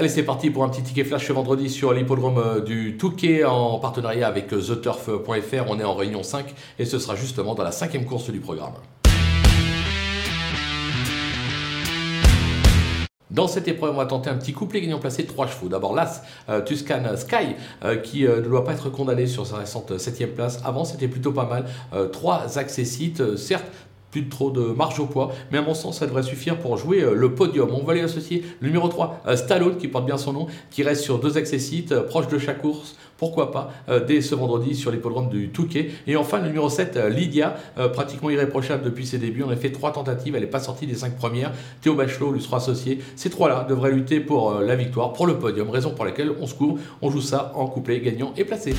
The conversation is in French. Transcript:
Allez, c'est parti pour un petit ticket flash ce vendredi sur l'hippodrome euh, du Touquet en partenariat avec euh, TheTurf.fr. On est en réunion 5 et ce sera justement dans la cinquième course du programme. Dans cette épreuve, on va tenter un petit couplet gagnant placé de 3 chevaux. D'abord l'As euh, Tuscan Sky qui ne doit pas être condamné sur sa récente 7 place. Avant, c'était plutôt pas mal. 3 accessites, certes plus de trop de marge au poids, mais à mon sens, ça devrait suffire pour jouer euh, le podium. On va lui associer le numéro 3, euh, Stallone, qui porte bien son nom, qui reste sur deux accessites, euh, proche de chaque course, pourquoi pas, dès ce vendredi sur l'hippodrome du Touquet. Et enfin, le numéro 7, Lydia, pratiquement irréprochable depuis ses débuts. On a fait trois tentatives, elle n'est pas sortie des cinq premières. Théo Bachelot lui sera associé. Ces trois-là devraient lutter pour la victoire, pour le podium, raison pour laquelle on se couvre, on joue ça en couplet gagnant et placé.